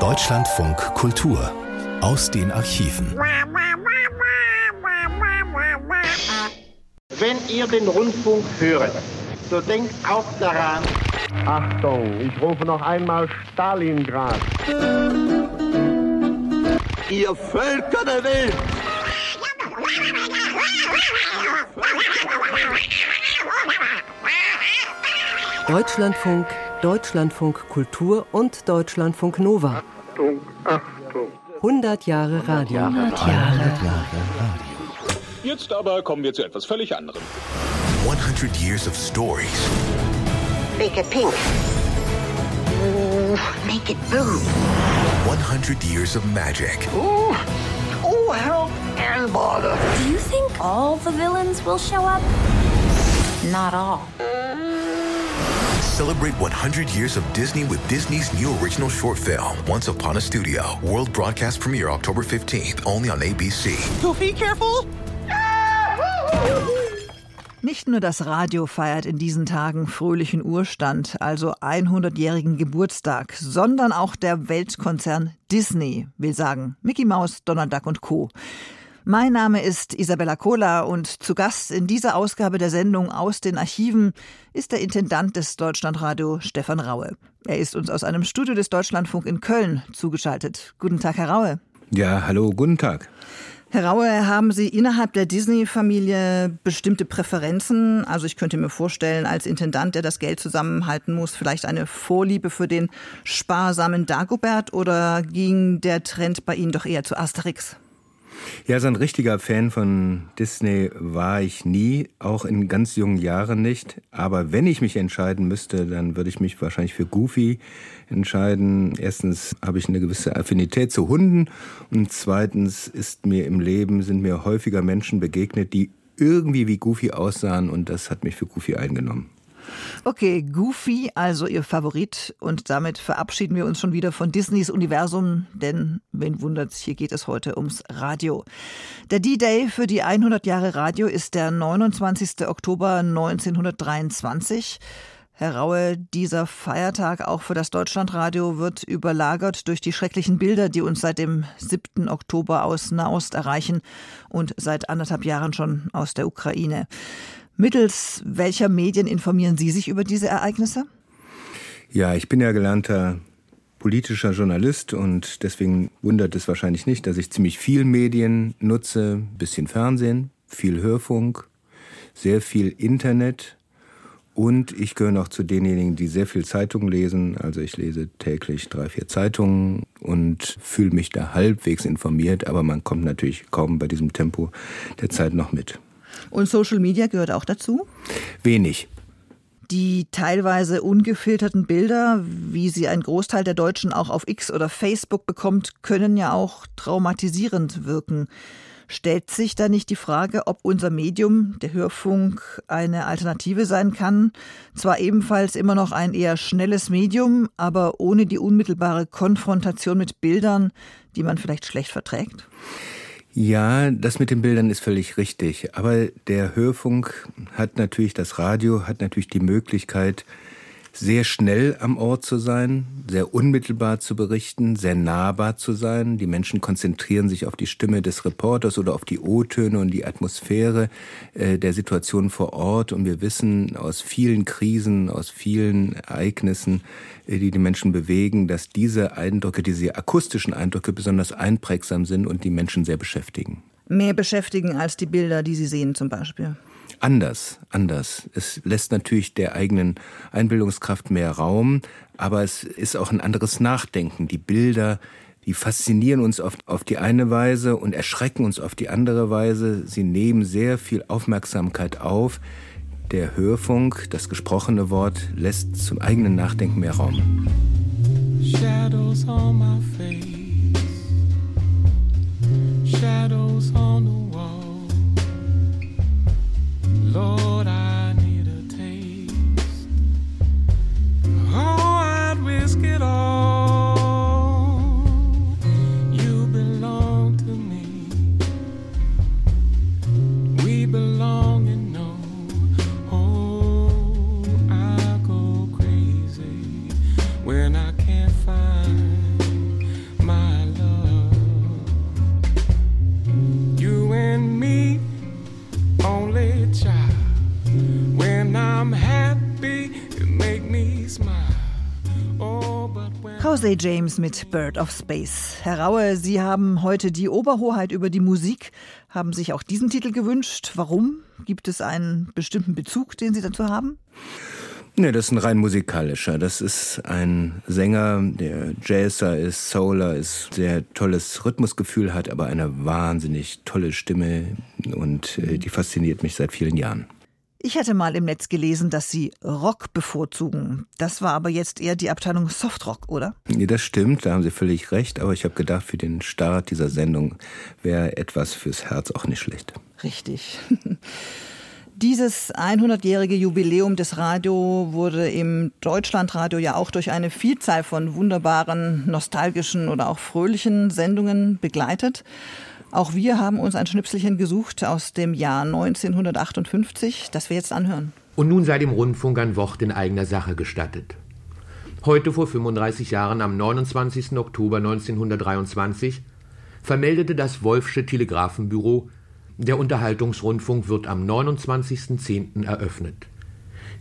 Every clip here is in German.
Deutschlandfunk Kultur aus den Archiven. Wenn ihr den Rundfunk hört, so denkt auch daran. Achtung, ich rufe noch einmal Stalingrad. Ihr Völker der Welt! Deutschlandfunk, Deutschlandfunk Kultur und Deutschlandfunk Nova. Achtung, Achtung. 100 Jahre Radio. 100 Jahre. Jetzt aber kommen wir zu etwas völlig anderem. 100 years of stories. Make it pink. Ooh, make it blue. 100 years of magic. Ooh, ooh, help and bother. Do you think all the villains will show up? Not all. Celebrate 100 years of Disney with Disney's new original short film, Once Upon a Studio. World broadcast premiere October 15th, only on ABC. Goofy, careful. Nicht nur das Radio feiert in diesen Tagen fröhlichen Urstand, also 100-jährigen Geburtstag, sondern auch der Weltkonzern Disney will sagen Mickey Mouse, Donald Duck und Co. Mein Name ist Isabella Kohler und zu Gast in dieser Ausgabe der Sendung aus den Archiven ist der Intendant des Deutschlandradio Stefan Raue. Er ist uns aus einem Studio des Deutschlandfunk in Köln zugeschaltet. Guten Tag, Herr Raue. Ja, hallo, guten Tag. Herr Raue, haben Sie innerhalb der Disney-Familie bestimmte Präferenzen? Also ich könnte mir vorstellen, als Intendant, der das Geld zusammenhalten muss, vielleicht eine Vorliebe für den sparsamen Dagobert oder ging der Trend bei Ihnen doch eher zu Asterix? Ja, so ein richtiger Fan von Disney war ich nie, auch in ganz jungen Jahren nicht. Aber wenn ich mich entscheiden müsste, dann würde ich mich wahrscheinlich für Goofy entscheiden. Erstens habe ich eine gewisse Affinität zu Hunden und zweitens ist mir im Leben, sind mir häufiger Menschen begegnet, die irgendwie wie Goofy aussahen und das hat mich für Goofy eingenommen. Okay, Goofy, also Ihr Favorit. Und damit verabschieden wir uns schon wieder von Disneys Universum, denn wen wundert's, hier geht es heute ums Radio. Der D-Day für die 100 Jahre Radio ist der 29. Oktober 1923. Herr Raue, dieser Feiertag auch für das Deutschlandradio wird überlagert durch die schrecklichen Bilder, die uns seit dem 7. Oktober aus Nahost erreichen und seit anderthalb Jahren schon aus der Ukraine. Mittels welcher Medien informieren Sie sich über diese Ereignisse? Ja, ich bin ja gelernter politischer Journalist und deswegen wundert es wahrscheinlich nicht, dass ich ziemlich viel Medien nutze, bisschen Fernsehen, viel Hörfunk, sehr viel Internet und ich gehöre noch zu denjenigen, die sehr viel Zeitungen lesen. Also ich lese täglich drei, vier Zeitungen und fühle mich da halbwegs informiert, aber man kommt natürlich kaum bei diesem Tempo der Zeit noch mit. Und Social Media gehört auch dazu? Wenig. Die teilweise ungefilterten Bilder, wie sie ein Großteil der Deutschen auch auf X oder Facebook bekommt, können ja auch traumatisierend wirken. Stellt sich da nicht die Frage, ob unser Medium, der Hörfunk, eine Alternative sein kann? Zwar ebenfalls immer noch ein eher schnelles Medium, aber ohne die unmittelbare Konfrontation mit Bildern, die man vielleicht schlecht verträgt? Ja, das mit den Bildern ist völlig richtig. Aber der Hörfunk hat natürlich, das Radio hat natürlich die Möglichkeit, sehr schnell am Ort zu sein, sehr unmittelbar zu berichten, sehr nahbar zu sein. Die Menschen konzentrieren sich auf die Stimme des Reporters oder auf die O-Töne und die Atmosphäre äh, der Situation vor Ort. Und wir wissen aus vielen Krisen, aus vielen Ereignissen, äh, die die Menschen bewegen, dass diese Eindrücke, diese akustischen Eindrücke besonders einprägsam sind und die Menschen sehr beschäftigen. Mehr beschäftigen als die Bilder, die sie sehen zum Beispiel anders, anders. Es lässt natürlich der eigenen Einbildungskraft mehr Raum, aber es ist auch ein anderes Nachdenken. Die Bilder, die faszinieren uns auf, auf die eine Weise und erschrecken uns auf die andere Weise. Sie nehmen sehr viel Aufmerksamkeit auf. Der Hörfunk, das gesprochene Wort, lässt zum eigenen Nachdenken mehr Raum. Shadows on my face. Shadows on the Lord, I need a taste. Oh, I'd risk it all. Jose James mit Bird of Space. Herr Raue, Sie haben heute die Oberhoheit über die Musik, haben sich auch diesen Titel gewünscht. Warum? Gibt es einen bestimmten Bezug, den Sie dazu haben? Ne, das ist ein rein musikalischer. Das ist ein Sänger, der Jazzer ist, Souler ist, sehr tolles Rhythmusgefühl hat, aber eine wahnsinnig tolle Stimme und äh, die fasziniert mich seit vielen Jahren. Ich hatte mal im Netz gelesen, dass Sie Rock bevorzugen. Das war aber jetzt eher die Abteilung Softrock, oder? Ja, das stimmt, da haben Sie völlig recht, aber ich habe gedacht, für den Start dieser Sendung wäre etwas fürs Herz auch nicht schlecht. Richtig. Dieses 100-jährige Jubiläum des Radio wurde im Deutschlandradio ja auch durch eine Vielzahl von wunderbaren, nostalgischen oder auch fröhlichen Sendungen begleitet. Auch wir haben uns ein Schnipselchen gesucht aus dem Jahr 1958, das wir jetzt anhören. Und nun sei dem Rundfunk ein Wort in eigener Sache gestattet. Heute vor 35 Jahren, am 29. Oktober 1923, vermeldete das Wolfsche Telegrafenbüro, der Unterhaltungsrundfunk wird am 29.10. eröffnet.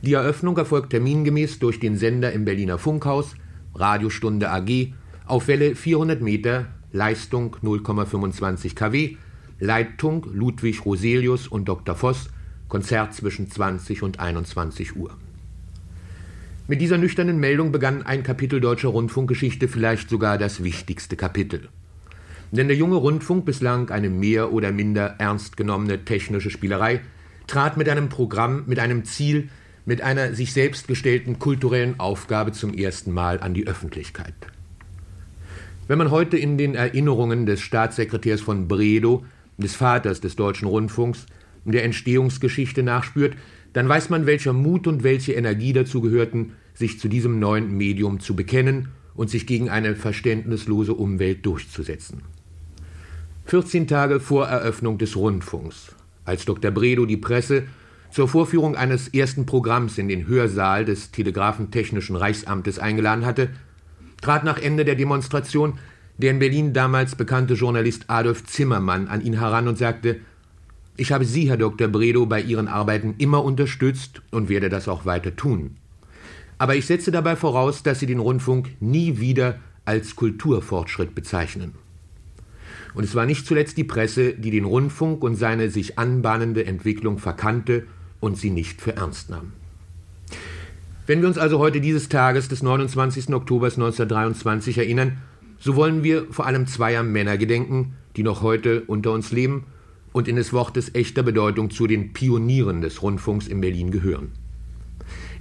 Die Eröffnung erfolgt termingemäß durch den Sender im Berliner Funkhaus, Radiostunde AG, auf Welle 400 Meter, Leistung 0,25 kW, Leitung Ludwig Roselius und Dr. Voss, Konzert zwischen 20 und 21 Uhr. Mit dieser nüchternen Meldung begann ein Kapitel deutscher Rundfunkgeschichte, vielleicht sogar das wichtigste Kapitel. Denn der junge Rundfunk, bislang eine mehr oder minder ernst genommene technische Spielerei, trat mit einem Programm, mit einem Ziel, mit einer sich selbst gestellten kulturellen Aufgabe zum ersten Mal an die Öffentlichkeit. Wenn man heute in den Erinnerungen des Staatssekretärs von Bredow, des Vaters des deutschen Rundfunks, der Entstehungsgeschichte nachspürt, dann weiß man, welcher Mut und welche Energie dazu gehörten, sich zu diesem neuen Medium zu bekennen und sich gegen eine verständnislose Umwelt durchzusetzen. 14 Tage vor Eröffnung des Rundfunks, als Dr. Bredow die Presse zur Vorführung eines ersten Programms in den Hörsaal des Telegrafentechnischen Reichsamtes eingeladen hatte, trat nach Ende der Demonstration der in Berlin damals bekannte Journalist Adolf Zimmermann an ihn heran und sagte, ich habe Sie, Herr Dr. Bredow, bei Ihren Arbeiten immer unterstützt und werde das auch weiter tun. Aber ich setze dabei voraus, dass Sie den Rundfunk nie wieder als Kulturfortschritt bezeichnen. Und es war nicht zuletzt die Presse, die den Rundfunk und seine sich anbahnende Entwicklung verkannte und sie nicht für ernst nahm. Wenn wir uns also heute dieses Tages des 29. Oktober 1923 erinnern, so wollen wir vor allem zweier Männer gedenken, die noch heute unter uns leben und in des Wortes echter Bedeutung zu den Pionieren des Rundfunks in Berlin gehören.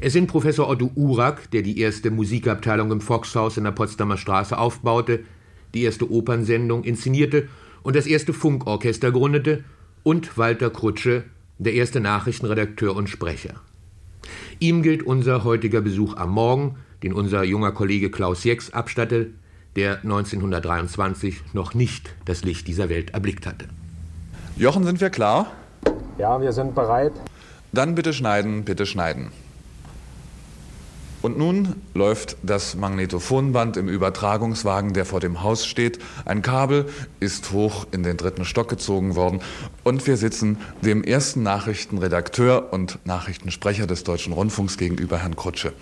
Es sind Professor Otto Urak, der die erste Musikabteilung im Foxhaus in der Potsdamer Straße aufbaute, die erste Opernsendung inszenierte und das erste Funkorchester gründete, und Walter Krutsche, der erste Nachrichtenredakteur und Sprecher. Ihm gilt unser heutiger Besuch am Morgen, den unser junger Kollege Klaus Jex abstatte, der 1923 noch nicht das Licht dieser Welt erblickt hatte. Jochen, sind wir klar? Ja, wir sind bereit. Dann bitte schneiden, bitte schneiden. Und nun läuft das Magnetophonband im Übertragungswagen, der vor dem Haus steht. Ein Kabel ist hoch in den dritten Stock gezogen worden. Und wir sitzen dem ersten Nachrichtenredakteur und Nachrichtensprecher des Deutschen Rundfunks gegenüber, Herrn Krutsche.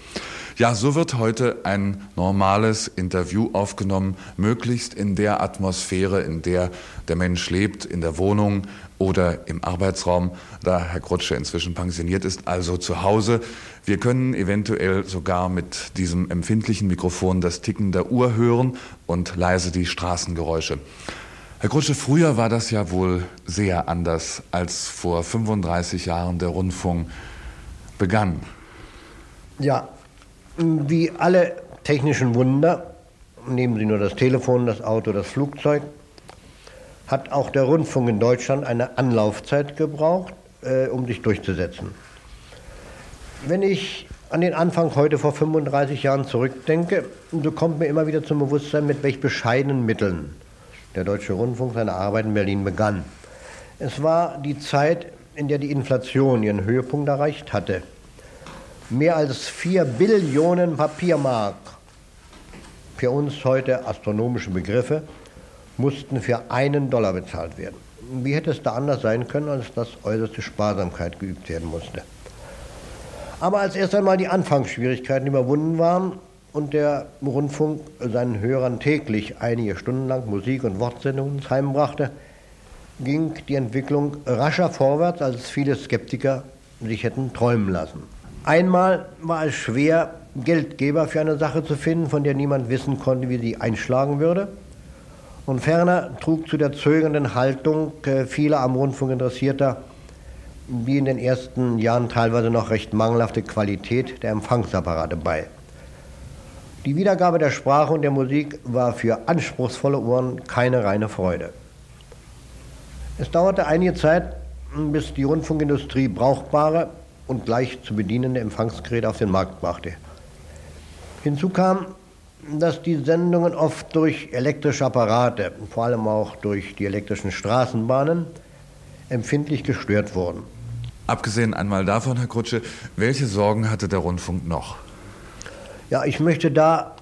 Ja, so wird heute ein normales Interview aufgenommen, möglichst in der Atmosphäre, in der der Mensch lebt, in der Wohnung oder im Arbeitsraum, da Herr Krutsche inzwischen pensioniert ist, also zu Hause. Wir können eventuell sogar mit diesem empfindlichen Mikrofon das Ticken der Uhr hören und leise die Straßengeräusche. Herr Krutsche, früher war das ja wohl sehr anders, als vor 35 Jahren der Rundfunk begann. Ja, wie alle technischen Wunder, nehmen Sie nur das Telefon, das Auto, das Flugzeug, hat auch der Rundfunk in Deutschland eine Anlaufzeit gebraucht, äh, um sich durchzusetzen. Wenn ich an den Anfang heute vor 35 Jahren zurückdenke, so kommt mir immer wieder zum Bewusstsein, mit welch bescheidenen Mitteln der Deutsche Rundfunk seine Arbeit in Berlin begann. Es war die Zeit, in der die Inflation ihren Höhepunkt erreicht hatte. Mehr als 4 Billionen Papiermark für uns heute astronomische Begriffe, mussten für einen Dollar bezahlt werden. Wie hätte es da anders sein können, als dass äußerste Sparsamkeit geübt werden musste? Aber als erst einmal die Anfangsschwierigkeiten überwunden waren und der Rundfunk seinen Hörern täglich einige Stunden lang Musik- und Wortsendungen ins Heim brachte, ging die Entwicklung rascher vorwärts, als viele Skeptiker sich hätten träumen lassen. Einmal war es schwer, Geldgeber für eine Sache zu finden, von der niemand wissen konnte, wie sie einschlagen würde. Und ferner trug zu der zögernden Haltung äh, vieler am Rundfunk Interessierter die in den ersten Jahren teilweise noch recht mangelhafte Qualität der Empfangsapparate bei. Die Wiedergabe der Sprache und der Musik war für anspruchsvolle Ohren keine reine Freude. Es dauerte einige Zeit, bis die Rundfunkindustrie brauchbare und leicht zu bedienende Empfangsgeräte auf den Markt brachte. Hinzu kam, dass die Sendungen oft durch elektrische Apparate, vor allem auch durch die elektrischen Straßenbahnen, empfindlich gestört wurden. Abgesehen einmal davon, Herr Krutsche, welche Sorgen hatte der Rundfunk noch? Ja, ich möchte da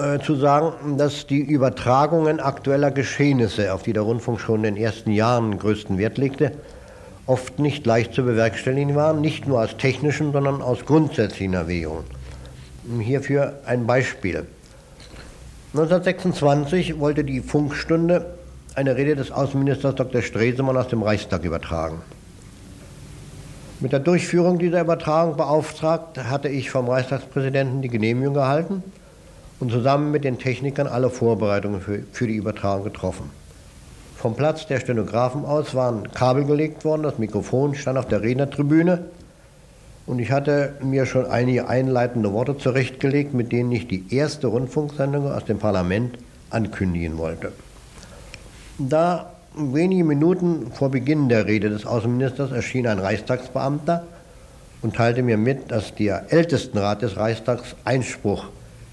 äh, zu sagen, dass die Übertragungen aktueller Geschehnisse, auf die der Rundfunk schon in den ersten Jahren größten Wert legte, oft nicht leicht zu bewerkstelligen waren, nicht nur aus technischen, sondern aus grundsätzlichen Erwägungen. Hierfür ein Beispiel. 1926 wollte die Funkstunde eine Rede des Außenministers Dr. Stresemann aus dem Reichstag übertragen. Mit der Durchführung dieser Übertragung beauftragt hatte ich vom Reichstagspräsidenten die Genehmigung erhalten und zusammen mit den Technikern alle Vorbereitungen für, für die Übertragung getroffen. Vom Platz der Stenografen aus waren Kabel gelegt worden, das Mikrofon stand auf der Rednertribüne und ich hatte mir schon einige einleitende Worte zurechtgelegt, mit denen ich die erste Rundfunksendung aus dem Parlament ankündigen wollte. Da wenige Minuten vor Beginn der Rede des Außenministers erschien ein Reichstagsbeamter und teilte mir mit, dass der Ältestenrat des Reichstags Einspruch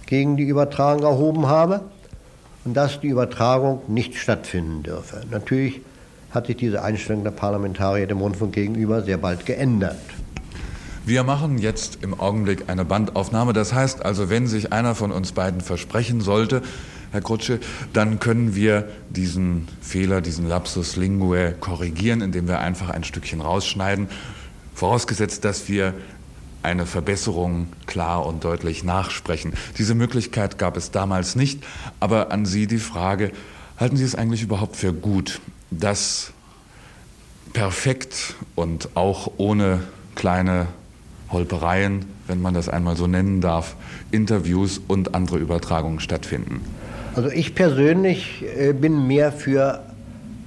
gegen die Übertragung erhoben habe und dass die Übertragung nicht stattfinden dürfe. Natürlich hat sich diese Einstellung der Parlamentarier dem Rundfunk gegenüber sehr bald geändert. Wir machen jetzt im Augenblick eine Bandaufnahme. Das heißt also, wenn sich einer von uns beiden versprechen sollte, Herr Krutsche, dann können wir diesen Fehler, diesen Lapsus Linguae korrigieren, indem wir einfach ein Stückchen rausschneiden, vorausgesetzt, dass wir eine Verbesserung klar und deutlich nachsprechen. Diese Möglichkeit gab es damals nicht, aber an Sie die Frage, halten Sie es eigentlich überhaupt für gut, dass perfekt und auch ohne kleine Holpereien, wenn man das einmal so nennen darf, Interviews und andere Übertragungen stattfinden? Also ich persönlich äh, bin mehr für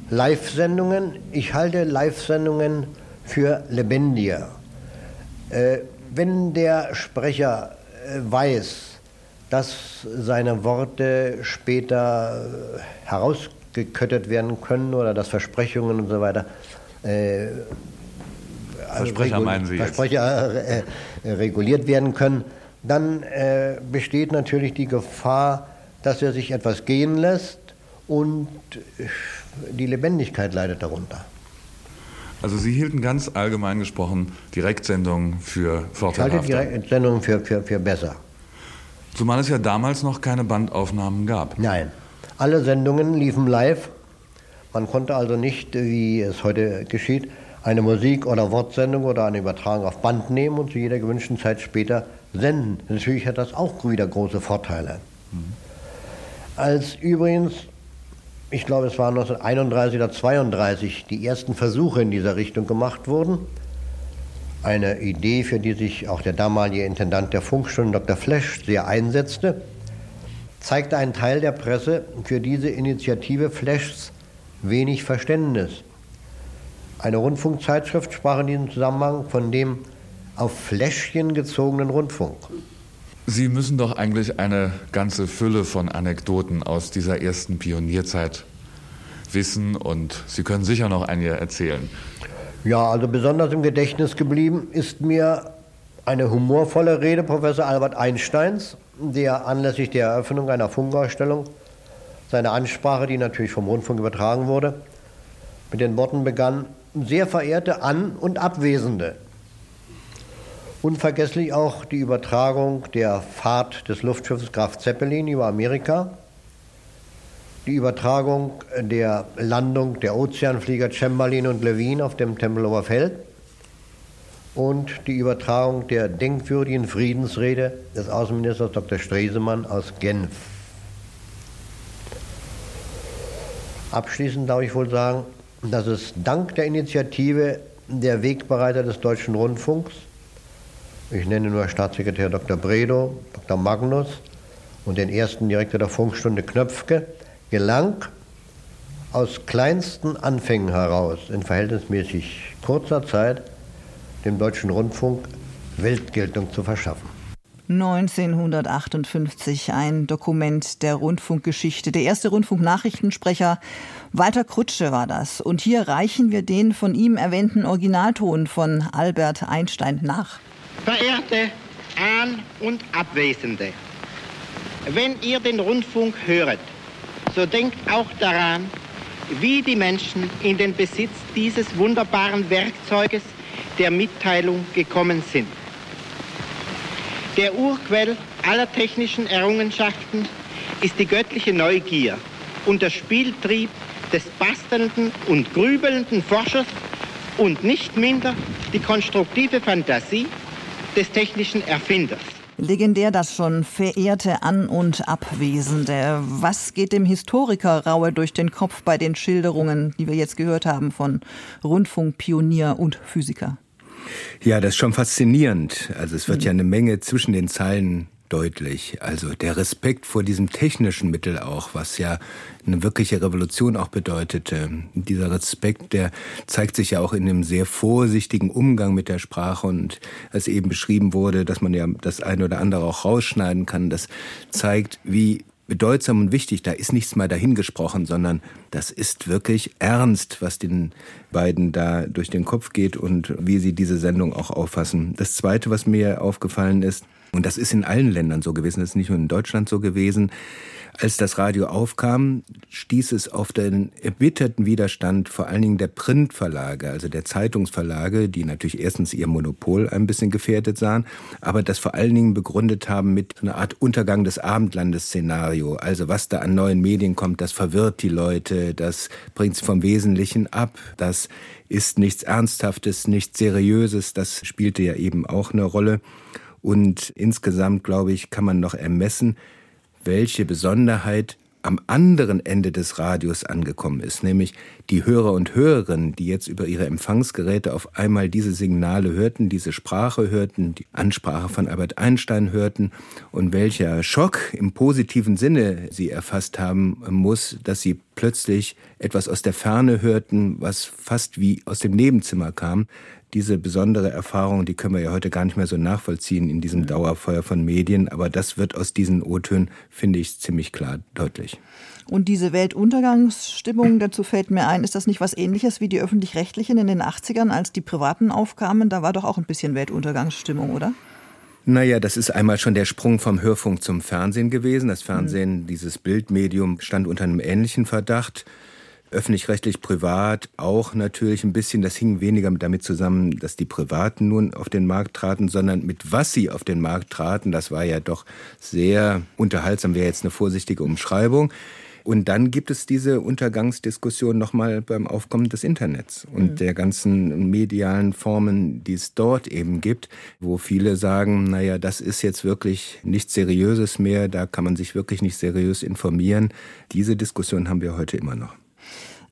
Live-Sendungen. Ich halte Live-Sendungen für lebendiger. Äh, wenn der Sprecher äh, weiß, dass seine Worte später herausgeköttet werden können oder dass Versprechungen und so weiter Versprecher meinen Sie Versprecher äh, reguliert werden können, dann äh, besteht natürlich die Gefahr, dass er sich etwas gehen lässt und die Lebendigkeit leidet darunter. Also Sie hielten ganz allgemein gesprochen Direktsendungen für vorteilhafter. Ich halte Direktsendungen für, für, für besser. Zumal es ja damals noch keine Bandaufnahmen gab. Nein, alle Sendungen liefen live. Man konnte also nicht, wie es heute geschieht, eine Musik- oder Wortsendung oder eine Übertragung auf Band nehmen und zu jeder gewünschten Zeit später senden. Natürlich hat das auch wieder große Vorteile. Mhm. Als übrigens, ich glaube es waren 1931 oder 1932, die ersten Versuche in dieser Richtung gemacht wurden, eine Idee, für die sich auch der damalige Intendant der Funkstunden Dr. Flesch sehr einsetzte, zeigte ein Teil der Presse für diese Initiative Fleschs wenig Verständnis. Eine Rundfunkzeitschrift sprach in diesem Zusammenhang von dem auf Fläschchen gezogenen Rundfunk. Sie müssen doch eigentlich eine ganze Fülle von Anekdoten aus dieser ersten Pionierzeit wissen und Sie können sicher noch einige erzählen. Ja, also besonders im Gedächtnis geblieben ist mir eine humorvolle Rede Professor Albert Einsteins, der anlässlich der Eröffnung einer Funkausstellung seine Ansprache, die natürlich vom Rundfunk übertragen wurde, mit den Worten begann, sehr verehrte An- und Abwesende. Unvergesslich auch die Übertragung der Fahrt des Luftschiffes Graf Zeppelin über Amerika, die Übertragung der Landung der Ozeanflieger Chamberlain und Levine auf dem Tempelhofer Feld und die Übertragung der denkwürdigen Friedensrede des Außenministers Dr. Stresemann aus Genf. Abschließend darf ich wohl sagen, dass es dank der Initiative der Wegbereiter des Deutschen Rundfunks, ich nenne nur Staatssekretär Dr. Bredow, Dr. Magnus und den ersten Direktor der Funkstunde Knöpfke, gelang, aus kleinsten Anfängen heraus in verhältnismäßig kurzer Zeit dem Deutschen Rundfunk Weltgeltung zu verschaffen. 1958 ein Dokument der Rundfunkgeschichte. Der erste Rundfunknachrichtensprecher Walter Krutsche war das. Und hier reichen wir den von ihm erwähnten Originalton von Albert Einstein nach. Verehrte An- und Abwesende, wenn ihr den Rundfunk höret, so denkt auch daran, wie die Menschen in den Besitz dieses wunderbaren Werkzeuges der Mitteilung gekommen sind. Der Urquell aller technischen Errungenschaften ist die göttliche Neugier und der Spieltrieb des bastelnden und grübelnden Forschers und nicht minder die konstruktive Fantasie des technischen Erfinders. Legendär das schon, verehrte An- und Abwesende. Was geht dem Historiker Raue durch den Kopf bei den Schilderungen, die wir jetzt gehört haben von Rundfunkpionier und Physiker? Ja, das ist schon faszinierend. Also es wird mhm. ja eine Menge zwischen den Zeilen deutlich. Also der Respekt vor diesem technischen Mittel auch, was ja eine wirkliche Revolution auch bedeutete. Dieser Respekt, der zeigt sich ja auch in einem sehr vorsichtigen Umgang mit der Sprache und als eben beschrieben wurde, dass man ja das eine oder andere auch rausschneiden kann, das zeigt, wie bedeutsam und wichtig. Da ist nichts mal dahingesprochen, sondern das ist wirklich ernst, was den beiden da durch den Kopf geht und wie sie diese Sendung auch auffassen. Das Zweite, was mir aufgefallen ist, und das ist in allen Ländern so gewesen, das ist nicht nur in Deutschland so gewesen, als das Radio aufkam, stieß es auf den erbitterten Widerstand vor allen Dingen der Printverlage, also der Zeitungsverlage, die natürlich erstens ihr Monopol ein bisschen gefährdet sahen, aber das vor allen Dingen begründet haben mit einer Art Untergang des Abendlandes-Szenario. Also was da an neuen Medien kommt, das verwirrt die Leute, das bringt sie vom Wesentlichen ab, das ist nichts Ernsthaftes, nichts Seriöses, das spielte ja eben auch eine Rolle. Und insgesamt, glaube ich, kann man noch ermessen, welche Besonderheit am anderen Ende des Radios angekommen ist, nämlich die Hörer und Hörerinnen, die jetzt über ihre Empfangsgeräte auf einmal diese Signale hörten, diese Sprache hörten, die Ansprache von Albert Einstein hörten und welcher Schock im positiven Sinne sie erfasst haben muss, dass sie plötzlich etwas aus der Ferne hörten, was fast wie aus dem Nebenzimmer kam diese besondere Erfahrung, die können wir ja heute gar nicht mehr so nachvollziehen in diesem Dauerfeuer von Medien, aber das wird aus diesen O-Tönen, finde ich, ziemlich klar deutlich. Und diese Weltuntergangsstimmung, dazu fällt mir ein, ist das nicht was ähnliches wie die öffentlich-rechtlichen in den 80ern, als die privaten aufkamen? Da war doch auch ein bisschen Weltuntergangsstimmung, oder? Naja, das ist einmal schon der Sprung vom Hörfunk zum Fernsehen gewesen. Das Fernsehen, mhm. dieses Bildmedium, stand unter einem ähnlichen Verdacht öffentlich-rechtlich privat auch natürlich ein bisschen, das hing weniger damit zusammen, dass die Privaten nun auf den Markt traten, sondern mit was sie auf den Markt traten. Das war ja doch sehr unterhaltsam, wäre jetzt eine vorsichtige Umschreibung. Und dann gibt es diese Untergangsdiskussion nochmal beim Aufkommen des Internets und mhm. der ganzen medialen Formen, die es dort eben gibt, wo viele sagen, naja, das ist jetzt wirklich nichts Seriöses mehr, da kann man sich wirklich nicht seriös informieren. Diese Diskussion haben wir heute immer noch.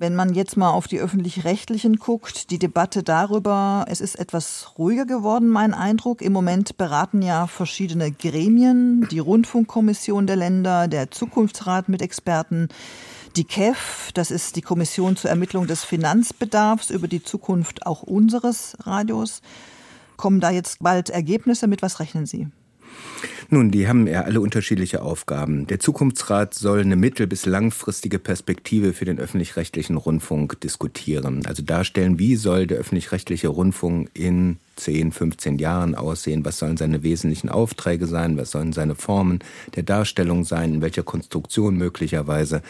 Wenn man jetzt mal auf die öffentlich-rechtlichen guckt, die Debatte darüber, es ist etwas ruhiger geworden, mein Eindruck. Im Moment beraten ja verschiedene Gremien, die Rundfunkkommission der Länder, der Zukunftsrat mit Experten, die KEF, das ist die Kommission zur Ermittlung des Finanzbedarfs über die Zukunft auch unseres Radios. Kommen da jetzt bald Ergebnisse? Mit was rechnen Sie? Nun, die haben ja alle unterschiedliche Aufgaben. Der Zukunftsrat soll eine mittel- bis langfristige Perspektive für den öffentlich-rechtlichen Rundfunk diskutieren. Also darstellen, wie soll der öffentlich-rechtliche Rundfunk in 10, 15 Jahren aussehen? Was sollen seine wesentlichen Aufträge sein? Was sollen seine Formen der Darstellung sein? In welcher Konstruktion möglicherweise?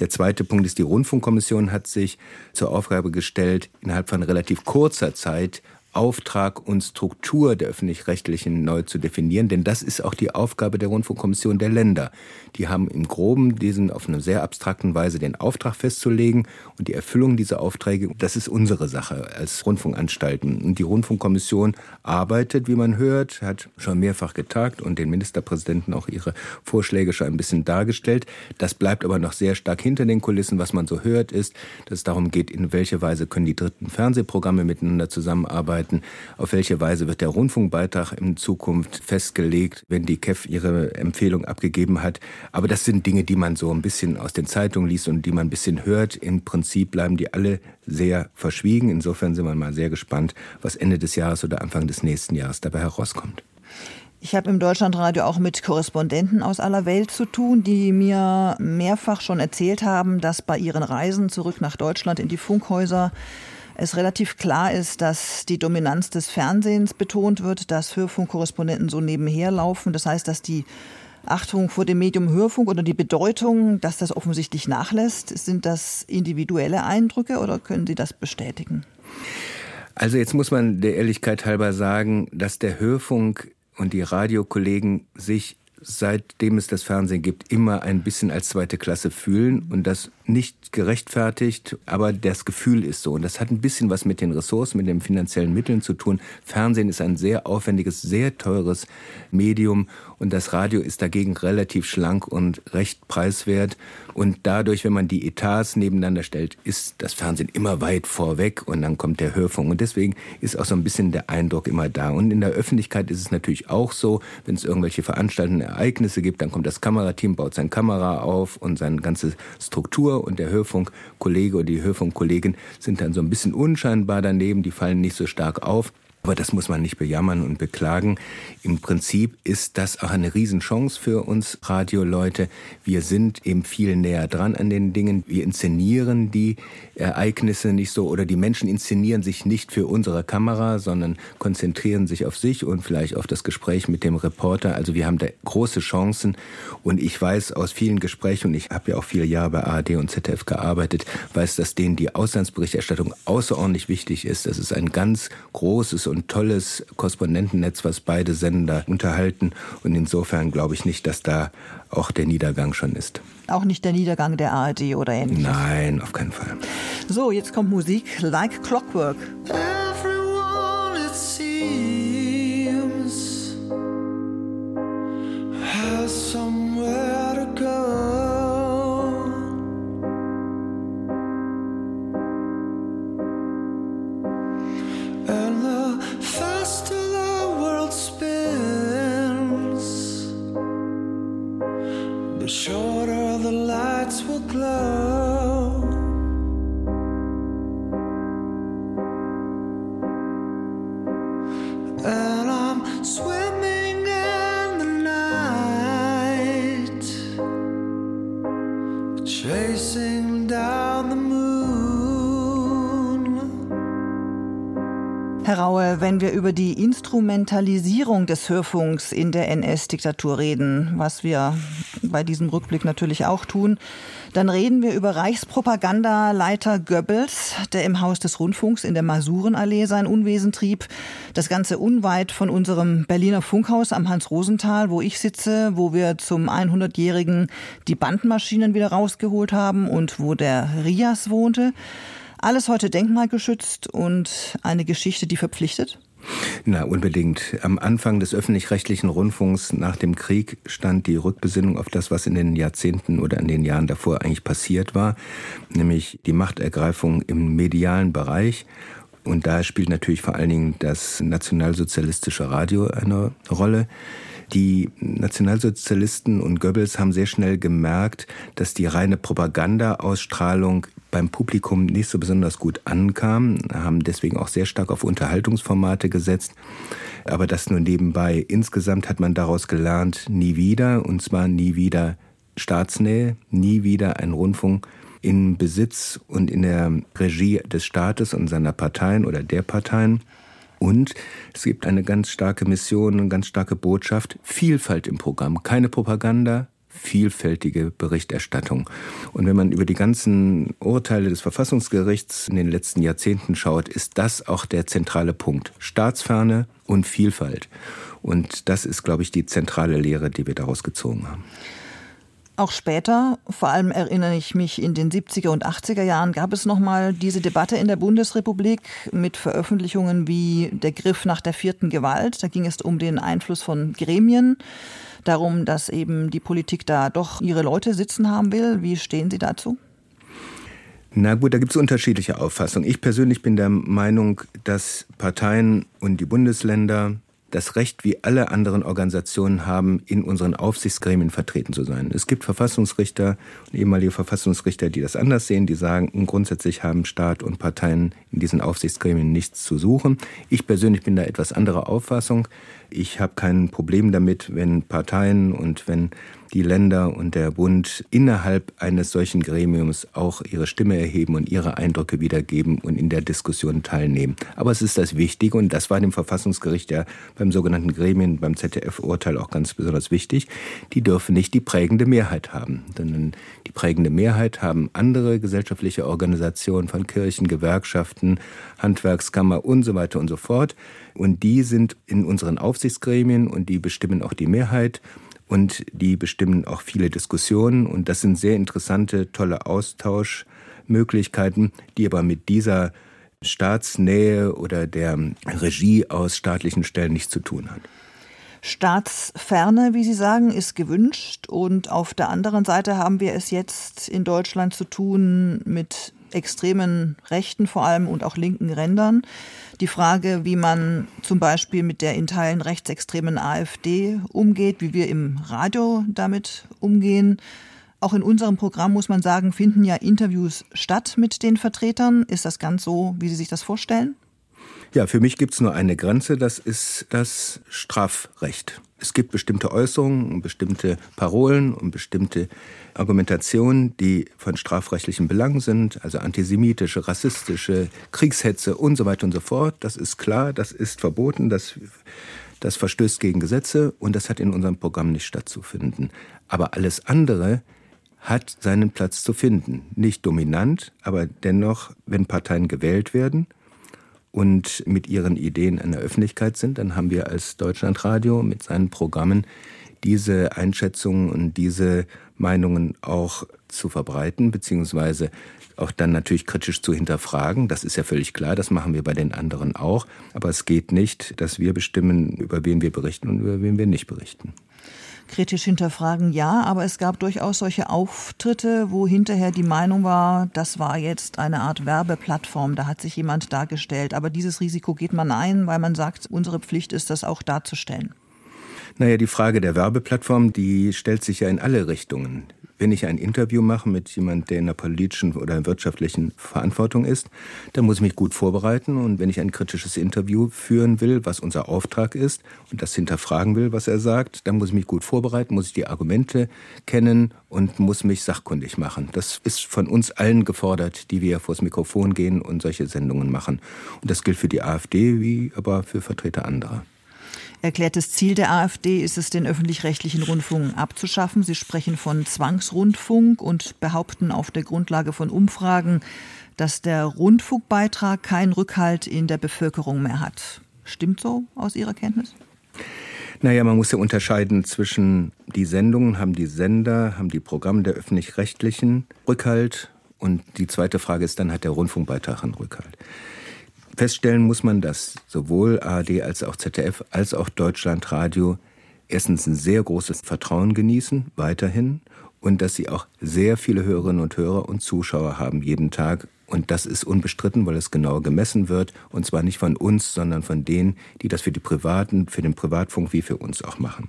Der zweite Punkt ist, die Rundfunkkommission hat sich zur Aufgabe gestellt, innerhalb von relativ kurzer Zeit Auftrag und Struktur der öffentlich-rechtlichen neu zu definieren, denn das ist auch die Aufgabe der Rundfunkkommission der Länder. Die haben im Groben diesen auf eine sehr abstrakten Weise den Auftrag festzulegen und die Erfüllung dieser Aufträge, das ist unsere Sache als Rundfunkanstalten. Und die Rundfunkkommission arbeitet, wie man hört, hat schon mehrfach getagt und den Ministerpräsidenten auch ihre Vorschläge schon ein bisschen dargestellt. Das bleibt aber noch sehr stark hinter den Kulissen. Was man so hört, ist, dass es darum geht, in welche Weise können die dritten Fernsehprogramme miteinander zusammenarbeiten arbeiten. Auf welche Weise wird der Rundfunkbeitrag in Zukunft festgelegt, wenn die KEF ihre Empfehlung abgegeben hat? Aber das sind Dinge, die man so ein bisschen aus den Zeitungen liest und die man ein bisschen hört. Im Prinzip bleiben die alle sehr verschwiegen. Insofern sind wir mal sehr gespannt, was Ende des Jahres oder Anfang des nächsten Jahres dabei herauskommt. Ich habe im Deutschlandradio auch mit Korrespondenten aus aller Welt zu tun, die mir mehrfach schon erzählt haben, dass bei ihren Reisen zurück nach Deutschland in die Funkhäuser es relativ klar ist, dass die Dominanz des Fernsehens betont wird, dass Hörfunkkorrespondenten so nebenher laufen. Das heißt, dass die Achtung vor dem Medium Hörfunk oder die Bedeutung, dass das offensichtlich nachlässt. Sind das individuelle Eindrücke oder können Sie das bestätigen? Also jetzt muss man der Ehrlichkeit halber sagen, dass der Hörfunk und die Radiokollegen sich seitdem es das Fernsehen gibt, immer ein bisschen als zweite Klasse fühlen und das nicht gerechtfertigt, aber das Gefühl ist so. Und das hat ein bisschen was mit den Ressourcen, mit den finanziellen Mitteln zu tun. Fernsehen ist ein sehr aufwendiges, sehr teures Medium und das Radio ist dagegen relativ schlank und recht preiswert. Und dadurch, wenn man die Etats nebeneinander stellt, ist das Fernsehen immer weit vorweg und dann kommt der Hörfunk. Und deswegen ist auch so ein bisschen der Eindruck immer da. Und in der Öffentlichkeit ist es natürlich auch so, wenn es irgendwelche Veranstaltungen, Ereignisse gibt, dann kommt das Kamerateam, baut seine Kamera auf und seine ganze Struktur und der Hörfunkkollege oder die Hörfunkkollegin sind dann so ein bisschen unscheinbar daneben, die fallen nicht so stark auf. Aber das muss man nicht bejammern und beklagen. Im Prinzip ist das auch eine Riesenchance für uns Radioleute. Wir sind eben viel näher dran an den Dingen. Wir inszenieren die Ereignisse nicht so oder die Menschen inszenieren sich nicht für unsere Kamera, sondern konzentrieren sich auf sich und vielleicht auf das Gespräch mit dem Reporter. Also wir haben da große Chancen und ich weiß aus vielen Gesprächen, und ich habe ja auch viele Jahre bei ARD und ZDF gearbeitet, weiß, dass denen die Auslandsberichterstattung außerordentlich wichtig ist. Das ist ein ganz großes und tolles Korrespondentennetz, was beide Sender unterhalten. Und insofern glaube ich nicht, dass da auch der Niedergang schon ist. Auch nicht der Niedergang der ARD oder ähnliches? Nein, auf keinen Fall. So, jetzt kommt Musik like Clockwork. Everyone, lights Herr Raue, wenn wir über die Instrumentalisierung des Hörfunks in der NS-Diktatur reden, was wir bei diesem Rückblick natürlich auch tun, dann reden wir über Reichspropagandaleiter Goebbels, der im Haus des Rundfunks in der Masurenallee sein Unwesen trieb. Das Ganze unweit von unserem Berliner Funkhaus am Hans-Rosenthal, wo ich sitze, wo wir zum 100-jährigen die Bandmaschinen wieder rausgeholt haben und wo der Rias wohnte. Alles heute denkmalgeschützt und eine Geschichte, die verpflichtet? Na, unbedingt. Am Anfang des öffentlich-rechtlichen Rundfunks nach dem Krieg stand die Rückbesinnung auf das, was in den Jahrzehnten oder in den Jahren davor eigentlich passiert war, nämlich die Machtergreifung im medialen Bereich. Und da spielt natürlich vor allen Dingen das nationalsozialistische Radio eine Rolle. Die Nationalsozialisten und Goebbels haben sehr schnell gemerkt, dass die reine Propaganda-Ausstrahlung beim Publikum nicht so besonders gut ankam, haben deswegen auch sehr stark auf Unterhaltungsformate gesetzt. Aber das nur nebenbei. Insgesamt hat man daraus gelernt, nie wieder, und zwar nie wieder Staatsnähe, nie wieder ein Rundfunk in Besitz und in der Regie des Staates und seiner Parteien oder der Parteien. Und es gibt eine ganz starke Mission, eine ganz starke Botschaft, Vielfalt im Programm. Keine Propaganda, vielfältige Berichterstattung. Und wenn man über die ganzen Urteile des Verfassungsgerichts in den letzten Jahrzehnten schaut, ist das auch der zentrale Punkt. Staatsferne und Vielfalt. Und das ist, glaube ich, die zentrale Lehre, die wir daraus gezogen haben. Auch später, vor allem erinnere ich mich in den 70er und 80er Jahren, gab es nochmal diese Debatte in der Bundesrepublik mit Veröffentlichungen wie der Griff nach der vierten Gewalt. Da ging es um den Einfluss von Gremien, darum, dass eben die Politik da doch ihre Leute sitzen haben will. Wie stehen Sie dazu? Na gut, da gibt es unterschiedliche Auffassungen. Ich persönlich bin der Meinung, dass Parteien und die Bundesländer das Recht wie alle anderen Organisationen haben, in unseren Aufsichtsgremien vertreten zu sein. Es gibt Verfassungsrichter und ehemalige Verfassungsrichter, die das anders sehen, die sagen, grundsätzlich haben Staat und Parteien in diesen Aufsichtsgremien nichts zu suchen. Ich persönlich bin da etwas anderer Auffassung. Ich habe kein Problem damit, wenn Parteien und wenn die Länder und der Bund innerhalb eines solchen Gremiums auch ihre Stimme erheben und ihre Eindrücke wiedergeben und in der Diskussion teilnehmen. Aber es ist das Wichtige und das war dem Verfassungsgericht ja beim sogenannten Gremien, beim ZDF-Urteil auch ganz besonders wichtig. Die dürfen nicht die prägende Mehrheit haben, sondern die prägende Mehrheit haben andere gesellschaftliche Organisationen von Kirchen, Gewerkschaften, Handwerkskammer und so weiter und so fort. Und die sind in unseren Aufsichtsgremien und die bestimmen auch die Mehrheit und die bestimmen auch viele Diskussionen und das sind sehr interessante, tolle Austauschmöglichkeiten, die aber mit dieser Staatsnähe oder der Regie aus staatlichen Stellen nichts zu tun hat. Staatsferne, wie Sie sagen, ist gewünscht. Und auf der anderen Seite haben wir es jetzt in Deutschland zu tun mit extremen Rechten vor allem und auch linken Rändern. Die Frage, wie man zum Beispiel mit der in Teilen rechtsextremen AfD umgeht, wie wir im Radio damit umgehen. Auch in unserem Programm muss man sagen, finden ja Interviews statt mit den Vertretern. Ist das ganz so, wie Sie sich das vorstellen? Ja, für mich gibt es nur eine Grenze, das ist das Strafrecht. Es gibt bestimmte Äußerungen und bestimmte Parolen und bestimmte Argumentationen, die von strafrechtlichen Belang sind, also antisemitische, rassistische, Kriegshetze und so weiter und so fort. Das ist klar, das ist verboten, das, das verstößt gegen Gesetze und das hat in unserem Programm nicht stattzufinden. Aber alles andere hat seinen Platz zu finden. Nicht dominant, aber dennoch, wenn Parteien gewählt werden – und mit ihren Ideen in der Öffentlichkeit sind, dann haben wir als Deutschlandradio mit seinen Programmen diese Einschätzungen und diese Meinungen auch zu verbreiten, beziehungsweise auch dann natürlich kritisch zu hinterfragen. Das ist ja völlig klar, das machen wir bei den anderen auch. Aber es geht nicht, dass wir bestimmen, über wen wir berichten und über wen wir nicht berichten kritisch hinterfragen, ja, aber es gab durchaus solche Auftritte, wo hinterher die Meinung war, das war jetzt eine Art Werbeplattform, da hat sich jemand dargestellt. Aber dieses Risiko geht man ein, weil man sagt, unsere Pflicht ist, das auch darzustellen. Naja, die Frage der Werbeplattform, die stellt sich ja in alle Richtungen. Wenn ich ein Interview mache mit jemand, der in der politischen oder wirtschaftlichen Verantwortung ist, dann muss ich mich gut vorbereiten. Und wenn ich ein kritisches Interview führen will, was unser Auftrag ist, und das hinterfragen will, was er sagt, dann muss ich mich gut vorbereiten, muss ich die Argumente kennen und muss mich sachkundig machen. Das ist von uns allen gefordert, die wir vors Mikrofon gehen und solche Sendungen machen. Und das gilt für die AfD wie aber für Vertreter anderer. Erklärtes Ziel der AfD ist es, den öffentlich-rechtlichen Rundfunk abzuschaffen. Sie sprechen von Zwangsrundfunk und behaupten auf der Grundlage von Umfragen, dass der Rundfunkbeitrag keinen Rückhalt in der Bevölkerung mehr hat. Stimmt so aus Ihrer Kenntnis? Naja, man muss ja unterscheiden zwischen die Sendungen, haben die Sender, haben die Programme der öffentlich-rechtlichen Rückhalt und die zweite Frage ist dann, hat der Rundfunkbeitrag einen Rückhalt? Feststellen muss man, dass sowohl ARD als auch ZDF als auch Deutschlandradio erstens ein sehr großes Vertrauen genießen, weiterhin, und dass sie auch sehr viele Hörerinnen und Hörer und Zuschauer haben jeden Tag. Und das ist unbestritten, weil es genau gemessen wird. Und zwar nicht von uns, sondern von denen, die das für die Privaten, für den Privatfunk wie für uns auch machen.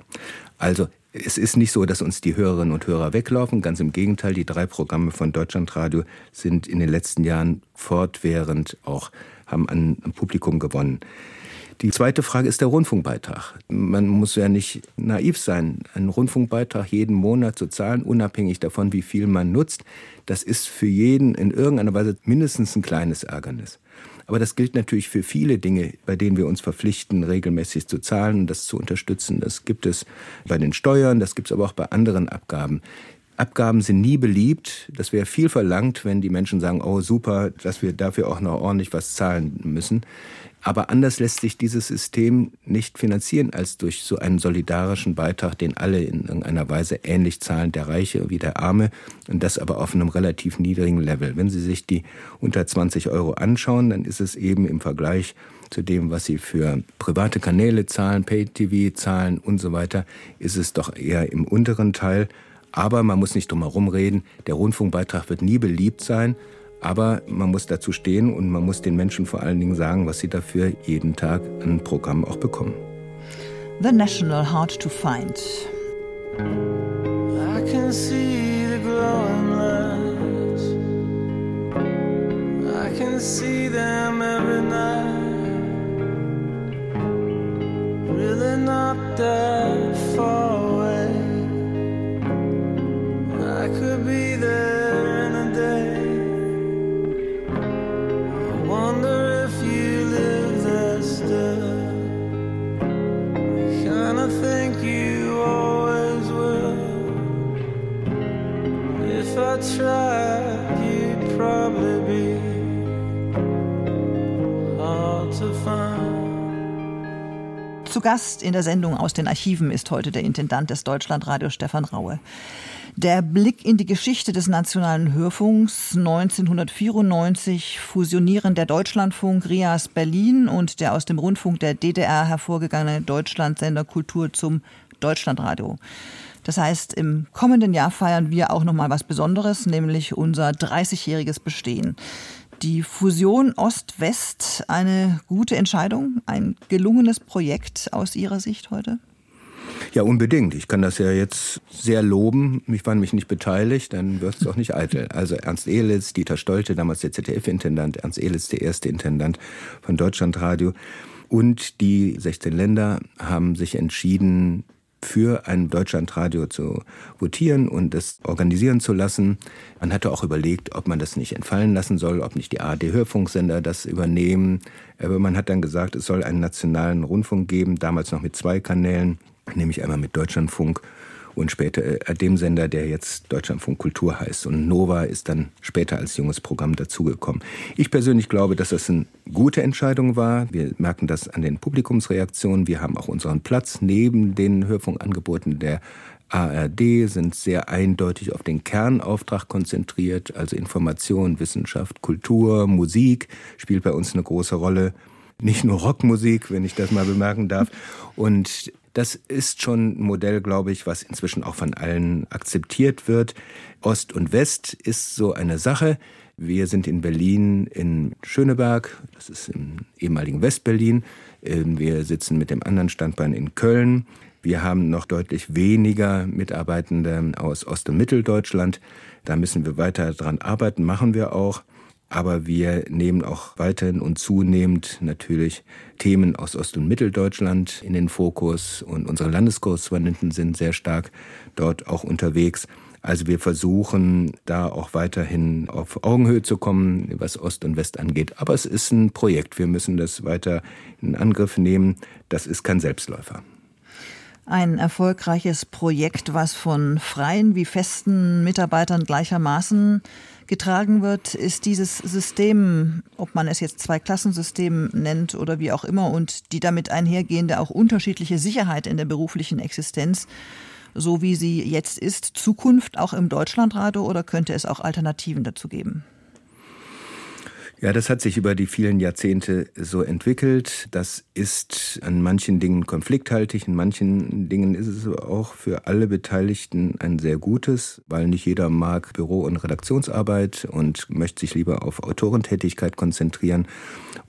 Also es ist nicht so, dass uns die Hörerinnen und Hörer weglaufen. Ganz im Gegenteil, die drei Programme von Deutschlandradio sind in den letzten Jahren fortwährend auch haben an, Publikum gewonnen. Die zweite Frage ist der Rundfunkbeitrag. Man muss ja nicht naiv sein. Einen Rundfunkbeitrag jeden Monat zu zahlen, unabhängig davon, wie viel man nutzt, das ist für jeden in irgendeiner Weise mindestens ein kleines Ärgernis. Aber das gilt natürlich für viele Dinge, bei denen wir uns verpflichten, regelmäßig zu zahlen und das zu unterstützen. Das gibt es bei den Steuern, das gibt es aber auch bei anderen Abgaben. Abgaben sind nie beliebt. Das wäre viel verlangt, wenn die Menschen sagen, oh super, dass wir dafür auch noch ordentlich was zahlen müssen. Aber anders lässt sich dieses System nicht finanzieren als durch so einen solidarischen Beitrag, den alle in irgendeiner Weise ähnlich zahlen, der Reiche wie der Arme, und das aber auf einem relativ niedrigen Level. Wenn Sie sich die unter 20 Euro anschauen, dann ist es eben im Vergleich zu dem, was Sie für private Kanäle zahlen, Pay-TV zahlen und so weiter, ist es doch eher im unteren Teil. Aber man muss nicht drum herum reden, der Rundfunkbeitrag wird nie beliebt sein, aber man muss dazu stehen und man muss den Menschen vor allen Dingen sagen, was sie dafür jeden Tag ein Programm auch bekommen. The National Hard to Find. I can see the glowing lights. I can see them every night. Really not that far tried, you'd probably be hard to find. Zu Gast in der Sendung aus den Archiven ist heute der Intendant des Deutschlandradios Stefan Raue. Der Blick in die Geschichte des Nationalen Hörfunks 1994 fusionieren der Deutschlandfunk Rias Berlin und der aus dem Rundfunk der DDR hervorgegangene Deutschlandsender Kultur zum Deutschlandradio. Das heißt, im kommenden Jahr feiern wir auch noch mal was Besonderes, nämlich unser 30-jähriges Bestehen. Die Fusion Ost-West eine gute Entscheidung, ein gelungenes Projekt aus Ihrer Sicht heute? Ja, unbedingt. Ich kann das ja jetzt sehr loben. Ich war nämlich nicht beteiligt, dann wird es auch nicht eitel. Also Ernst Ehlitz, Dieter Stolte, damals der ZDF-Intendant, Ernst Ehlitz, der erste Intendant von Deutschlandradio. Und die 16 Länder haben sich entschieden, für ein Deutschlandradio zu votieren und es organisieren zu lassen. Man hatte auch überlegt, ob man das nicht entfallen lassen soll, ob nicht die ARD-Hörfunksender das übernehmen. Aber man hat dann gesagt, es soll einen nationalen Rundfunk geben, damals noch mit zwei Kanälen, nämlich einmal mit Deutschlandfunk und später äh, dem Sender, der jetzt Deutschlandfunk Kultur heißt. Und Nova ist dann später als junges Programm dazugekommen. Ich persönlich glaube, dass das eine gute Entscheidung war. Wir merken das an den Publikumsreaktionen. Wir haben auch unseren Platz neben den Hörfunkangeboten der ARD, sind sehr eindeutig auf den Kernauftrag konzentriert, also Information, Wissenschaft, Kultur, Musik spielt bei uns eine große Rolle. Nicht nur Rockmusik, wenn ich das mal bemerken darf. Und das ist schon ein Modell, glaube ich, was inzwischen auch von allen akzeptiert wird. Ost und West ist so eine Sache. Wir sind in Berlin in Schöneberg, das ist im ehemaligen Westberlin. Ähm, wir sitzen mit dem anderen Standbein in Köln. Wir haben noch deutlich weniger Mitarbeitende aus Ost- und Mitteldeutschland. Da müssen wir weiter dran arbeiten, machen wir auch. Aber wir nehmen auch weiterhin und zunehmend natürlich Themen aus Ost- und Mitteldeutschland in den Fokus und unsere Landeskorrespondenten sind sehr stark dort auch unterwegs. Also wir versuchen da auch weiterhin auf Augenhöhe zu kommen, was Ost und West angeht. Aber es ist ein Projekt. Wir müssen das weiter in Angriff nehmen. Das ist kein Selbstläufer. Ein erfolgreiches Projekt, was von freien wie festen Mitarbeitern gleichermaßen getragen wird, ist dieses System, ob man es jetzt Zwei-Klassensystem nennt oder wie auch immer, und die damit einhergehende auch unterschiedliche Sicherheit in der beruflichen Existenz, so wie sie jetzt ist, Zukunft auch im Deutschlandradio oder könnte es auch Alternativen dazu geben? Ja, das hat sich über die vielen Jahrzehnte so entwickelt. Das ist an manchen Dingen konflikthaltig, in manchen Dingen ist es auch für alle Beteiligten ein sehr gutes, weil nicht jeder mag Büro- und Redaktionsarbeit und möchte sich lieber auf Autorentätigkeit konzentrieren.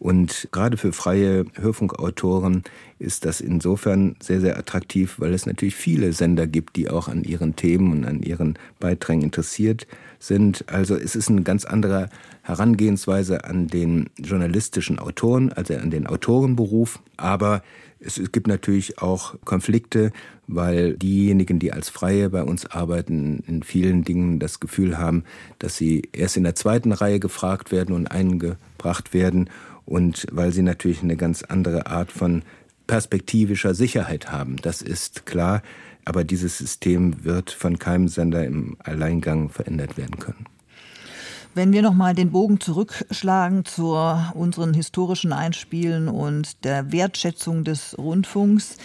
Und gerade für freie Hörfunkautoren ist das insofern sehr, sehr attraktiv, weil es natürlich viele Sender gibt, die auch an ihren Themen und an ihren Beiträgen interessiert sind. Also es ist eine ganz andere Herangehensweise an den journalistischen Autoren, also an den Autorenberuf. Aber es gibt natürlich auch Konflikte, weil diejenigen, die als Freie bei uns arbeiten, in vielen Dingen das Gefühl haben, dass sie erst in der zweiten Reihe gefragt werden und eingebracht werden und weil sie natürlich eine ganz andere Art von perspektivischer Sicherheit haben. Das ist klar, aber dieses System wird von keinem Sender im Alleingang verändert werden können. Wenn wir nochmal den Bogen zurückschlagen zu unseren historischen Einspielen und der Wertschätzung des Rundfunks,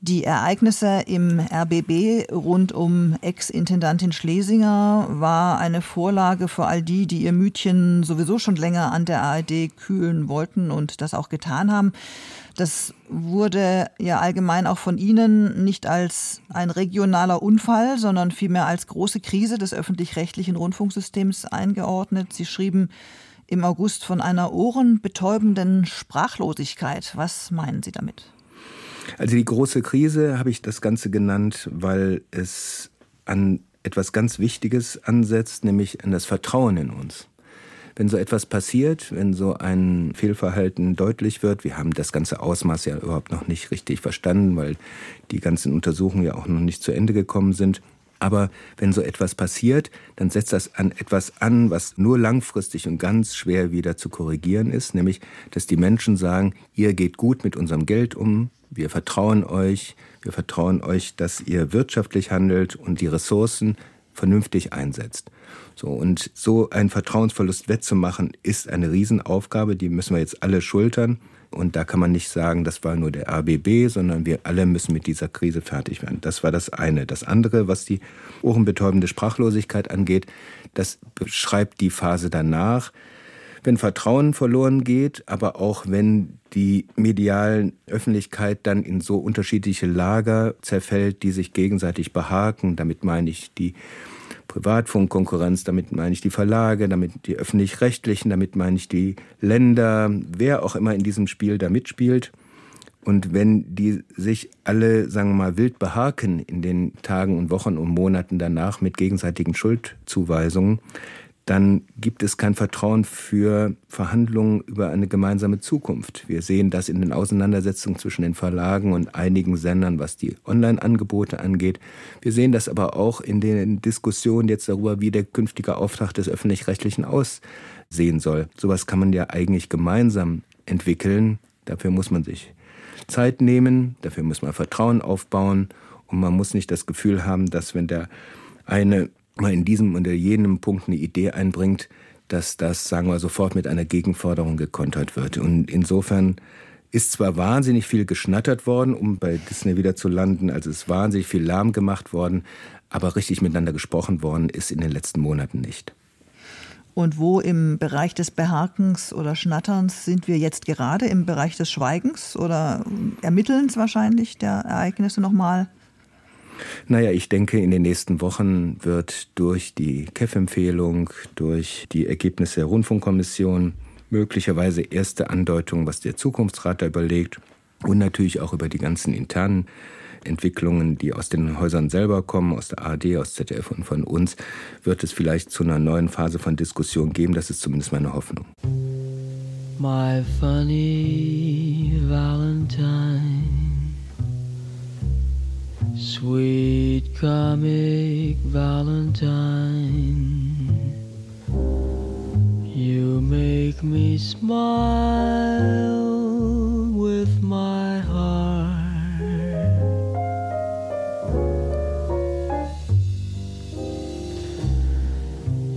die Ereignisse im RBB rund um Ex-Intendantin Schlesinger war eine Vorlage für all die, die ihr Mütchen sowieso schon länger an der ARD kühlen wollten und das auch getan haben. Das wurde ja allgemein auch von Ihnen nicht als ein regionaler Unfall, sondern vielmehr als große Krise des öffentlich-rechtlichen Rundfunksystems eingeordnet. Sie schrieben im August von einer ohrenbetäubenden Sprachlosigkeit. Was meinen Sie damit? Also die große Krise habe ich das Ganze genannt, weil es an etwas ganz Wichtiges ansetzt, nämlich an das Vertrauen in uns wenn so etwas passiert, wenn so ein Fehlverhalten deutlich wird, wir haben das ganze Ausmaß ja überhaupt noch nicht richtig verstanden, weil die ganzen Untersuchungen ja auch noch nicht zu Ende gekommen sind. Aber wenn so etwas passiert, dann setzt das an etwas an, was nur langfristig und ganz schwer wieder zu korrigieren ist, nämlich, dass die Menschen sagen, ihr geht gut mit unserem Geld um, wir vertrauen euch, wir vertrauen euch, dass ihr wirtschaftlich handelt und die Ressourcen vernünftig einsetzt. So, und so einen Vertrauensverlust wettzumachen, ist eine Riesenaufgabe, die müssen wir jetzt alle schultern. Und da kann man nicht sagen, das war nur der ABB, sondern wir alle müssen mit dieser Krise fertig werden. Das war das eine. Das andere, was die ohrenbetäubende Sprachlosigkeit angeht, das beschreibt die Phase danach. Wenn Vertrauen verloren geht, aber auch wenn die medialen Öffentlichkeit dann in so unterschiedliche Lager zerfällt, die sich gegenseitig behaken, damit meine ich die Privatfunkkonkurrenz, damit meine ich die Verlage, damit die öffentlich-rechtlichen, damit meine ich die Länder, wer auch immer in diesem Spiel da mitspielt. Und wenn die sich alle, sagen wir mal, wild behaken in den Tagen und Wochen und Monaten danach mit gegenseitigen Schuldzuweisungen, dann gibt es kein Vertrauen für Verhandlungen über eine gemeinsame Zukunft. Wir sehen das in den Auseinandersetzungen zwischen den Verlagen und einigen Sendern, was die Online-Angebote angeht. Wir sehen das aber auch in den Diskussionen jetzt darüber, wie der künftige Auftrag des öffentlich-rechtlichen aussehen soll. Sowas kann man ja eigentlich gemeinsam entwickeln. Dafür muss man sich Zeit nehmen, dafür muss man Vertrauen aufbauen und man muss nicht das Gefühl haben, dass wenn der eine mal in diesem oder jenem Punkt eine Idee einbringt, dass das, sagen wir, sofort mit einer Gegenforderung gekontert wird. Und insofern ist zwar wahnsinnig viel geschnattert worden, um bei Disney wieder zu landen, also ist wahnsinnig viel Lärm gemacht worden, aber richtig miteinander gesprochen worden ist in den letzten Monaten nicht. Und wo im Bereich des Behakens oder Schnatterns sind wir jetzt gerade? Im Bereich des Schweigens oder Ermittelns wahrscheinlich der Ereignisse nochmal? Naja, ich denke, in den nächsten Wochen wird durch die KEF-Empfehlung, durch die Ergebnisse der Rundfunkkommission möglicherweise erste Andeutungen, was der Zukunftsrat da überlegt und natürlich auch über die ganzen internen Entwicklungen, die aus den Häusern selber kommen, aus der ARD, aus ZDF und von uns, wird es vielleicht zu einer neuen Phase von Diskussion geben. Das ist zumindest meine Hoffnung. My funny Valentine Sweet comic Valentine, you make me smile with my heart.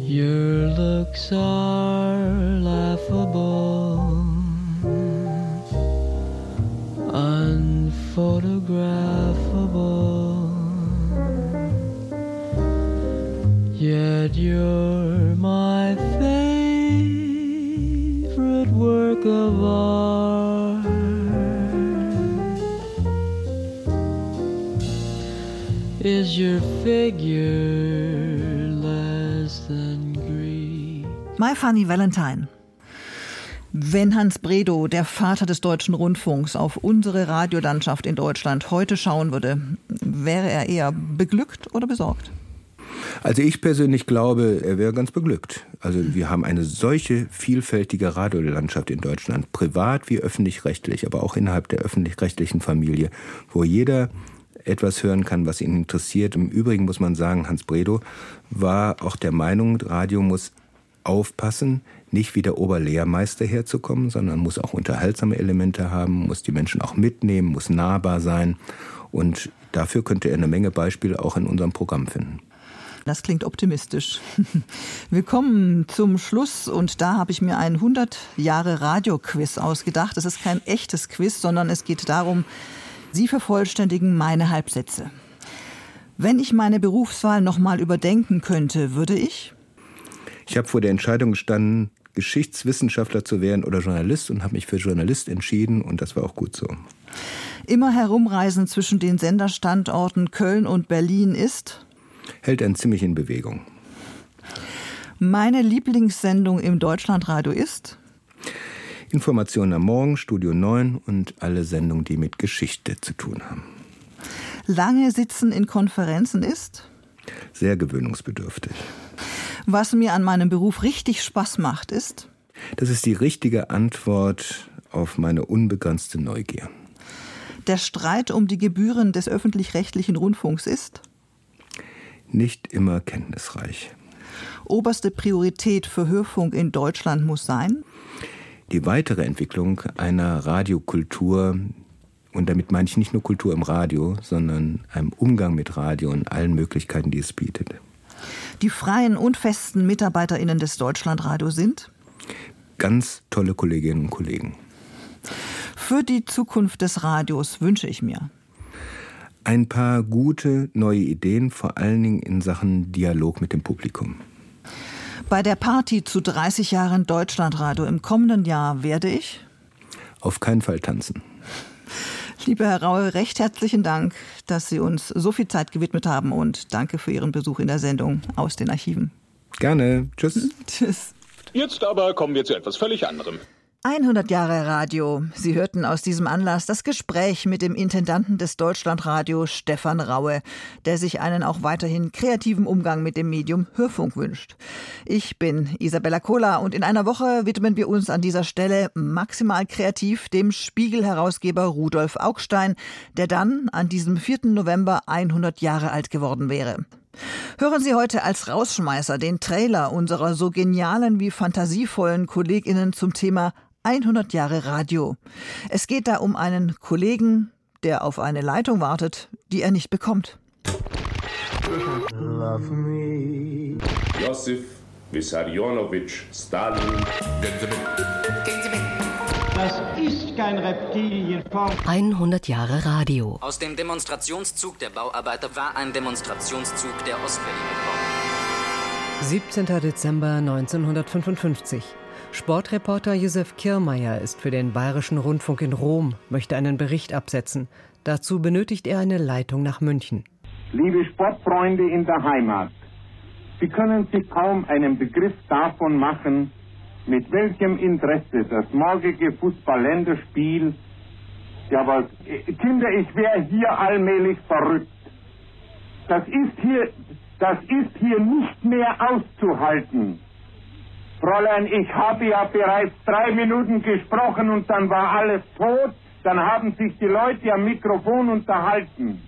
Your looks are laughable, Funny Valentine. Wenn Hans Bredow, der Vater des deutschen Rundfunks, auf unsere Radiolandschaft in Deutschland heute schauen würde, wäre er eher beglückt oder besorgt? Also ich persönlich glaube, er wäre ganz beglückt. Also wir haben eine solche vielfältige Radiolandschaft in Deutschland, privat wie öffentlich-rechtlich, aber auch innerhalb der öffentlich-rechtlichen Familie, wo jeder etwas hören kann, was ihn interessiert. Im Übrigen muss man sagen, Hans Bredow war auch der Meinung, Radio muss aufpassen, nicht wie der Oberlehrmeister herzukommen, sondern muss auch unterhaltsame Elemente haben, muss die Menschen auch mitnehmen, muss nahbar sein. Und dafür könnte er eine Menge Beispiele auch in unserem Programm finden. Das klingt optimistisch. Wir kommen zum Schluss und da habe ich mir ein 100 Jahre Radio-Quiz ausgedacht. Es ist kein echtes Quiz, sondern es geht darum, Sie vervollständigen meine Halbsätze. Wenn ich meine Berufswahl nochmal überdenken könnte, würde ich? Ich habe vor der Entscheidung gestanden, Geschichtswissenschaftler zu werden oder Journalist und habe mich für Journalist entschieden und das war auch gut so. Immer herumreisen zwischen den Senderstandorten Köln und Berlin ist? Hält einen ziemlich in Bewegung. Meine Lieblingssendung im Deutschlandradio ist? Informationen am Morgen, Studio 9 und alle Sendungen, die mit Geschichte zu tun haben. Lange sitzen in Konferenzen ist? Sehr gewöhnungsbedürftig. Was mir an meinem Beruf richtig Spaß macht, ist? Das ist die richtige Antwort auf meine unbegrenzte Neugier. Der Streit um die Gebühren des öffentlich-rechtlichen Rundfunks ist? Nicht immer kenntnisreich. Oberste Priorität für Hörfunk in Deutschland muss sein? Die weitere Entwicklung einer Radiokultur, und damit meine ich nicht nur Kultur im Radio, sondern einem Umgang mit Radio und allen Möglichkeiten, die es bietet. Die freien und festen MitarbeiterInnen des Deutschlandradio sind? Ganz tolle Kolleginnen und Kollegen. Für die Zukunft des Radios wünsche ich mir ein paar gute neue Ideen, vor allen Dingen in Sachen Dialog mit dem Publikum. Bei der Party zu 30 Jahren Deutschlandradio im kommenden Jahr werde ich auf keinen Fall tanzen. Lieber Herr Raue, recht herzlichen Dank, dass Sie uns so viel Zeit gewidmet haben und danke für Ihren Besuch in der Sendung aus den Archiven. Gerne. Tschüss. Tschüss. Jetzt aber kommen wir zu etwas völlig anderem. 100 Jahre Radio. Sie hörten aus diesem Anlass das Gespräch mit dem Intendanten des Deutschlandradio Stefan Raue, der sich einen auch weiterhin kreativen Umgang mit dem Medium Hörfunk wünscht. Ich bin Isabella Kohler und in einer Woche widmen wir uns an dieser Stelle maximal kreativ dem Spiegel-Herausgeber Rudolf Augstein, der dann an diesem 4. November 100 Jahre alt geworden wäre. Hören Sie heute als Rausschmeißer den Trailer unserer so genialen wie fantasievollen KollegInnen zum Thema 100 Jahre Radio. Es geht da um einen Kollegen, der auf eine Leitung wartet, die er nicht bekommt. Love me. Josef Vissarionovich Stalin. Das ist kein Reptilienform. 100 Jahre Radio. Aus dem Demonstrationszug der Bauarbeiter war ein Demonstrationszug der Ostberlin gekommen. 17. Dezember 1955. Sportreporter Josef Kirmeier ist für den Bayerischen Rundfunk in Rom, möchte einen Bericht absetzen. Dazu benötigt er eine Leitung nach München. Liebe Sportfreunde in der Heimat, Sie können sich kaum einen Begriff davon machen, mit welchem Interesse das morgige Fußball-Länderspiel, ja was, Kinder, ich wäre hier allmählich verrückt. Das ist hier, das ist hier nicht mehr auszuhalten. Fräulein, ich habe ja bereits drei Minuten gesprochen und dann war alles tot. Dann haben sich die Leute am Mikrofon unterhalten.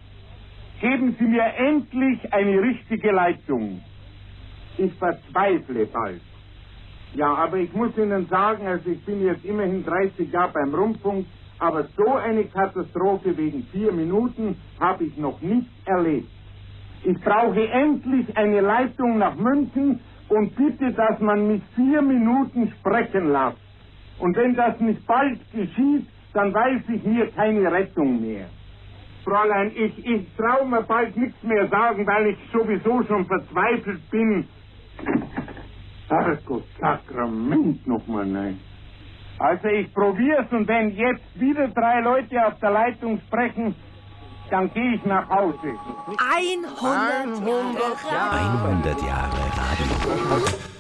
Geben Sie mir endlich eine richtige Leitung. Ich verzweifle bald. Ja, aber ich muss Ihnen sagen, also ich bin jetzt immerhin 30 Jahre beim Rundfunk, aber so eine Katastrophe wegen vier Minuten habe ich noch nicht erlebt. Ich brauche endlich eine Leitung nach München, und bitte, dass man mich vier Minuten sprechen lässt. Und wenn das nicht bald geschieht, dann weiß ich mir keine Rettung mehr. Fräulein, ich, ich traue mir bald nichts mehr sagen, weil ich sowieso schon verzweifelt bin. Herrgott, Sakrament nochmal, nein. Also ich probier's und wenn jetzt wieder drei Leute auf der Leitung sprechen, dann gehe ich nach Hause. 100, 100 Jahre. 100 Jahre Radio.